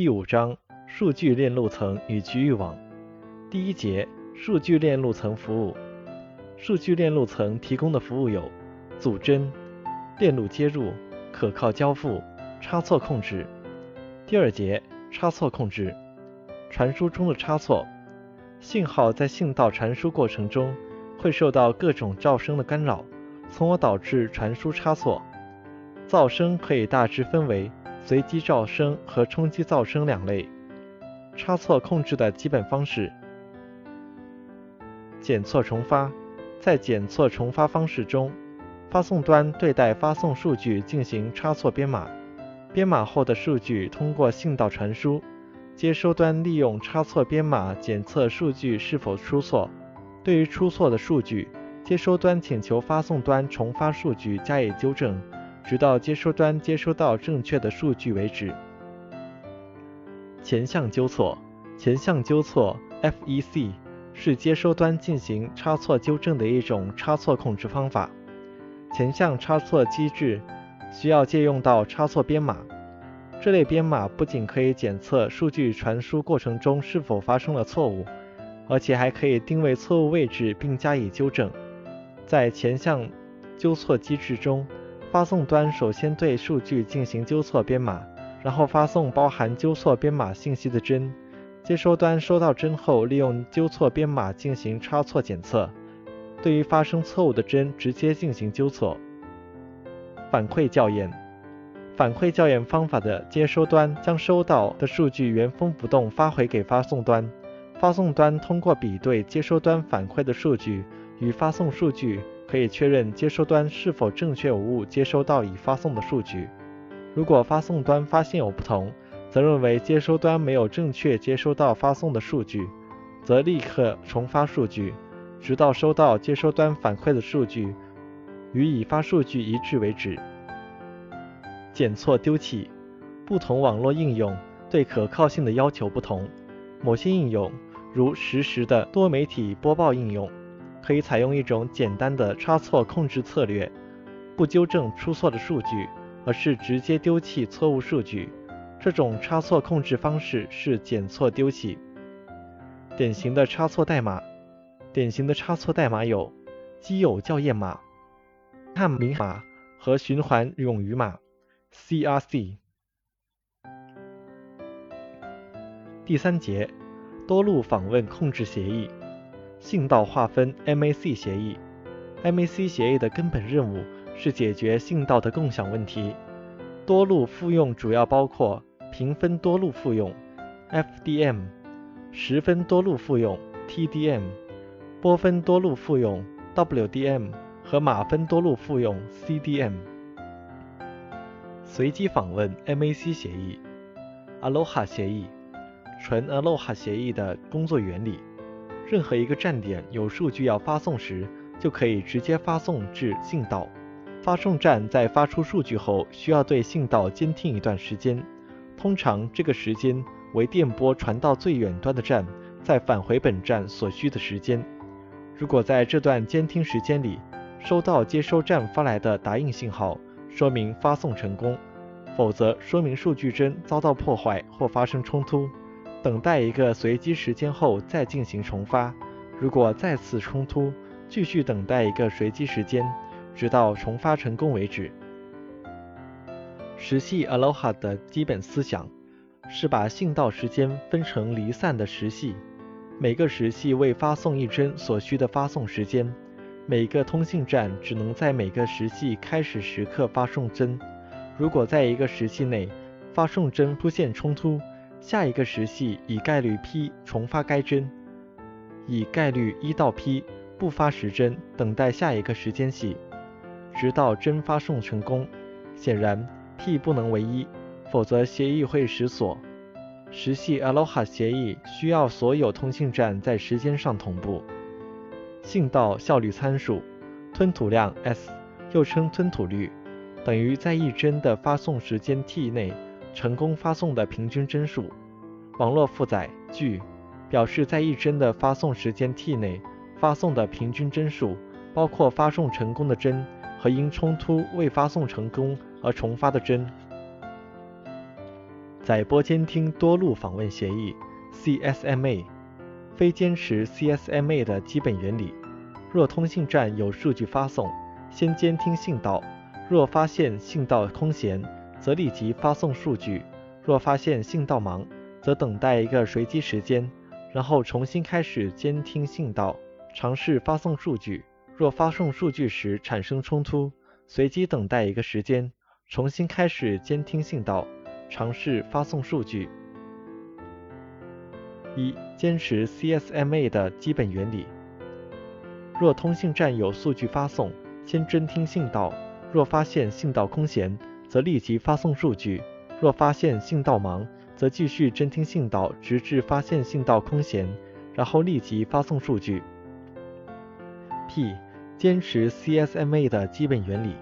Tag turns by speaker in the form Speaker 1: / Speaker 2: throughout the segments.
Speaker 1: 第五章数据链路层与局域网。第一节数据链路层服务。数据链路层提供的服务有组帧、链路接入、可靠交付、差错控制。第二节差错控制。传输中的差错。信号在信道传输过程中会受到各种噪声的干扰，从而导致传输差错。噪声可以大致分为随机噪声和冲击噪声两类。差错控制的基本方式：检错重发。在检错重发方式中，发送端对待发送数据进行差错编码，编码后的数据通过信道传输。接收端利用差错编码检测数据是否出错，对于出错的数据，接收端请求发送端重发数据加以纠正，直到接收端接收到正确的数据为止。前向纠错，前向纠错 （FEC） 是接收端进行差错纠正的一种差错控制方法。前向差错机制需要借用到差错编码。这类编码不仅可以检测数据传输过程中是否发生了错误，而且还可以定位错误位置并加以纠正。在前向纠错机制中，发送端首先对数据进行纠错编码，然后发送包含纠错编码信息的帧。接收端收到帧后，利用纠错编码进行差错检测，对于发生错误的帧直接进行纠错。反馈校验。反馈校验方法的接收端将收到的数据原封不动发回给发送端，发送端通过比对接收端反馈的数据与发送数据，可以确认接收端是否正确无误接收到已发送的数据。如果发送端发现有不同，则认为接收端没有正确接收到发送的数据，则立刻重发数据，直到收到接收端反馈的数据与已发数据一致为止。检错丢弃，不同网络应用对可靠性的要求不同。某些应用，如实时的多媒体播报应用，可以采用一种简单的差错控制策略，不纠正出错的数据，而是直接丢弃错误数据。这种差错控制方式是检错丢弃。典型的差错代码，典型的差错代码有基友校验码、汉明码和循环冗余码。CRC 第三节多路访问控制协议信道划分 MAC 协议 MAC 协议的根本任务是解决信道的共享问题。多路复用主要包括平分多路复用 FDM、十分多路复用 TDM、波分多路复用 WDM 和码分多路复用 CDM。随机访问 MAC 协议，Aloha 协议，纯 Aloha 协议的工作原理：任何一个站点有数据要发送时，就可以直接发送至信道。发送站在发出数据后，需要对信道监听一段时间，通常这个时间为电波传到最远端的站再返回本站所需的时间。如果在这段监听时间里，收到接收站发来的答应信号，说明发送成功，否则说明数据帧遭到破坏或发生冲突。等待一个随机时间后再进行重发。如果再次冲突，继续等待一个随机时间，直到重发成功为止。时系 Aloha 的基本思想是把信道时间分成离散的时系，每个时系为发送一帧所需的发送时间。每个通信站只能在每个时系开始时刻发送帧。如果在一个时系内发送帧出现冲突，下一个时系以概率 p 重发该帧，以概率一到 p 不发时帧，等待下一个时间系，直到帧发送成功。显然 p 不能为一，否则协议会失锁。时系 Aloha 协议需要所有通信站在时间上同步。信道效率参数吞吐量 S，又称吞吐率，等于在一帧的发送时间 t 内成功发送的平均帧数。网络负载 G，表示在一帧的发送时间 t 内发送的平均帧数，包括发送成功的帧和因冲突未发送成功而重发的帧。载波监听多路访问协议 （CSMA）。非坚持 CSMA 的基本原理。若通信站有数据发送，先监听信道；若发现信道空闲，则立即发送数据；若发现信道忙，则等待一个随机时间，然后重新开始监听信道，尝试发送数据。若发送数据时产生冲突，随机等待一个时间，重新开始监听信道，尝试发送数据。一、坚持 CSMA 的基本原理。若通信站有数据发送，先侦听信道；若发现信道空闲，则立即发送数据；若发现信道忙，则继续侦听信道，直至发现信道空闲，然后立即发送数据。P. 坚持 CSMA 的基本原理。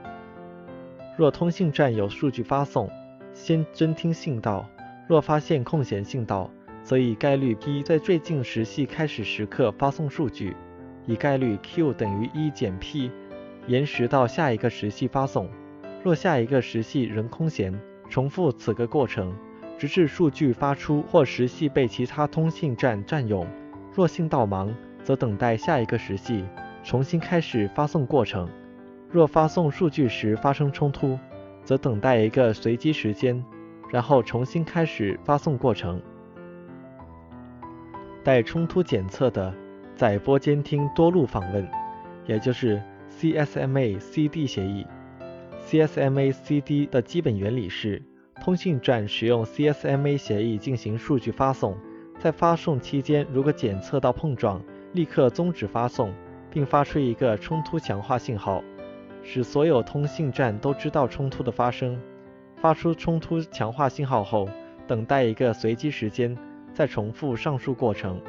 Speaker 1: 若通信站有数据发送，先侦听信道；若发现空闲信道，则以概率 p 在最近时系开始时刻发送数据，以概率 q 等于一减 p 延时到下一个时系发送。若下一个时系仍空闲，重复此个过程，直至数据发出或时系被其他通信站占用。若信道忙，则等待下一个时系，重新开始发送过程。若发送数据时发生冲突，则等待一个随机时间，然后重新开始发送过程。带冲突检测的载波监听多路访问，也就是 CSMA-CD 协议。CSMA-CD 的基本原理是：通信站使用 CSMA 协议进行数据发送，在发送期间，如果检测到碰撞，立刻终止发送，并发出一个冲突强化信号，使所有通信站都知道冲突的发生。发出冲突强化信号后，等待一个随机时间。再重复上述过程。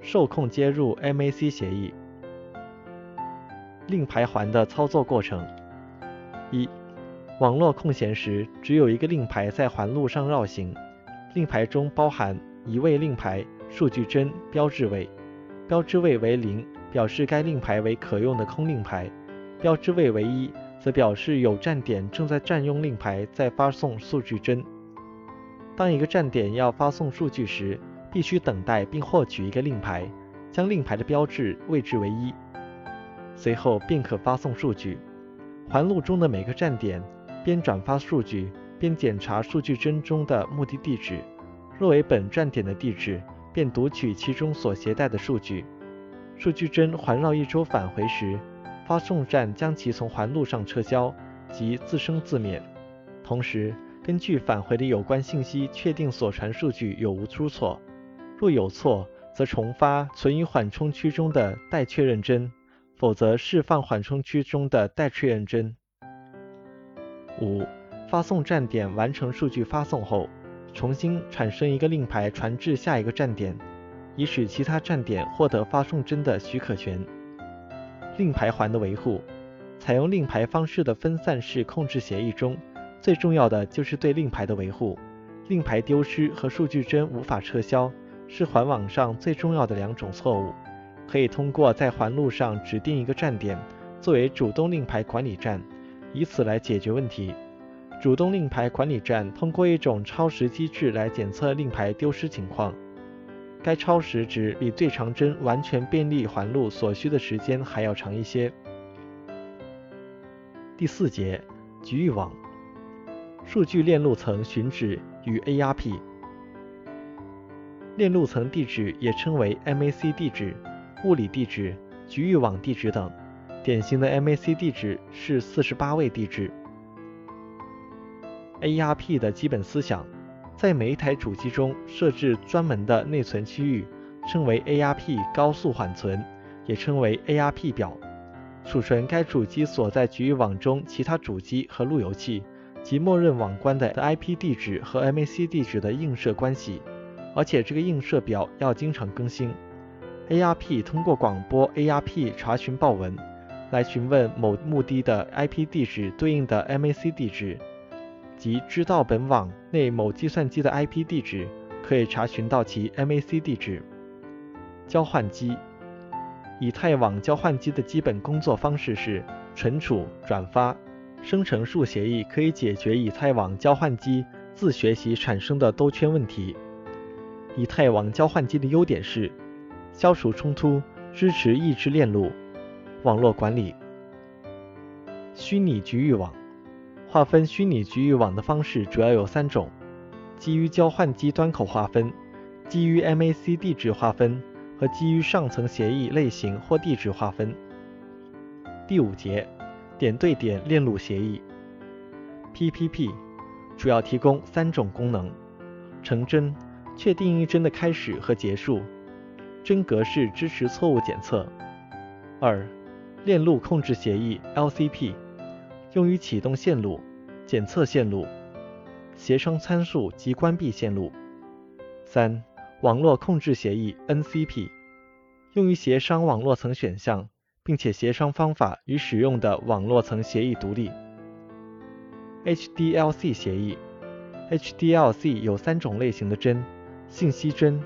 Speaker 1: 受控接入 MAC 协议。令牌环的操作过程：一、网络空闲时，只有一个令牌在环路上绕行。令牌中包含一位令牌、数据帧、标志位。标志位为零，表示该令牌为可用的空令牌；标志位为一，则表示有站点正在占用令牌，在发送数据帧。当一个站点要发送数据时，必须等待并获取一个令牌，将令牌的标志位置为一，随后便可发送数据。环路中的每个站点边转发数据边检查数据帧中的目的地址，若为本站点的地址，便读取其中所携带的数据。数据帧环绕一周返回时，发送站将其从环路上撤销，即自生自灭。同时，根据返回的有关信息，确定所传数据有无出错。若有错，则重发存于缓冲区中的待确认帧，否则释放缓冲区中的待确认帧。五、发送站点完成数据发送后，重新产生一个令牌传至下一个站点，以使其他站点获得发送帧的许可权。令牌环的维护，采用令牌方式的分散式控制协议中。最重要的就是对令牌的维护。令牌丢失和数据帧无法撤销是环网上最重要的两种错误。可以通过在环路上指定一个站点作为主动令牌管理站，以此来解决问题。主动令牌管理站通过一种超时机制来检测令牌丢失情况。该超时值比最长帧完全便利环路所需的时间还要长一些。第四节，局域网。数据链路层寻址与 ARP，链路层地址也称为 MAC 地址、物理地址、局域网地址等。典型的 MAC 地址是四十八位地址。ARP 的基本思想，在每一台主机中设置专门的内存区域，称为 ARP 高速缓存，也称为 ARP 表，储存该主机所在局域网中其他主机和路由器。及默认网关的 IP 地址和 MAC 地址的映射关系，而且这个映射表要经常更新。ARP 通过广播 ARP 查询报文，来询问某目的的 IP 地址对应的 MAC 地址，即知道本网内某计算机的 IP 地址，可以查询到其 MAC 地址。交换机，以太网交换机的基本工作方式是存储、转发。生成数协议可以解决以太网交换机自学习产生的兜圈问题。以太网交换机的优点是消除冲突，支持异质链路网络管理。虚拟局域网划分虚拟局域网的方式主要有三种：基于交换机端口划分、基于 MAC 地址划分和基于上层协议类型或地址划分。第五节，点对点链路协议 （PPP） 主要提供三种功能：成真。确定一帧的开始和结束，帧格式支持错误检测。二、链路控制协议 （LCP） 用于启动线路、检测线路、协商参数及关闭线路。三、网络控制协议 （NCP） 用于协商网络层选项，并且协商方法与使用的网络层协议独立。HDLC 协议 HDLC 有三种类型的帧。信息帧、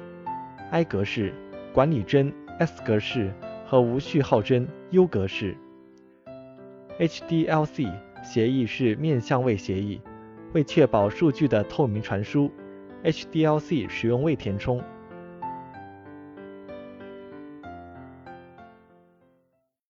Speaker 1: I 格式、管理帧 S 格式和无序号帧 U 格式。HDLC 协议是面向位协议，为确保数据的透明传输，HDLC 使用位填充，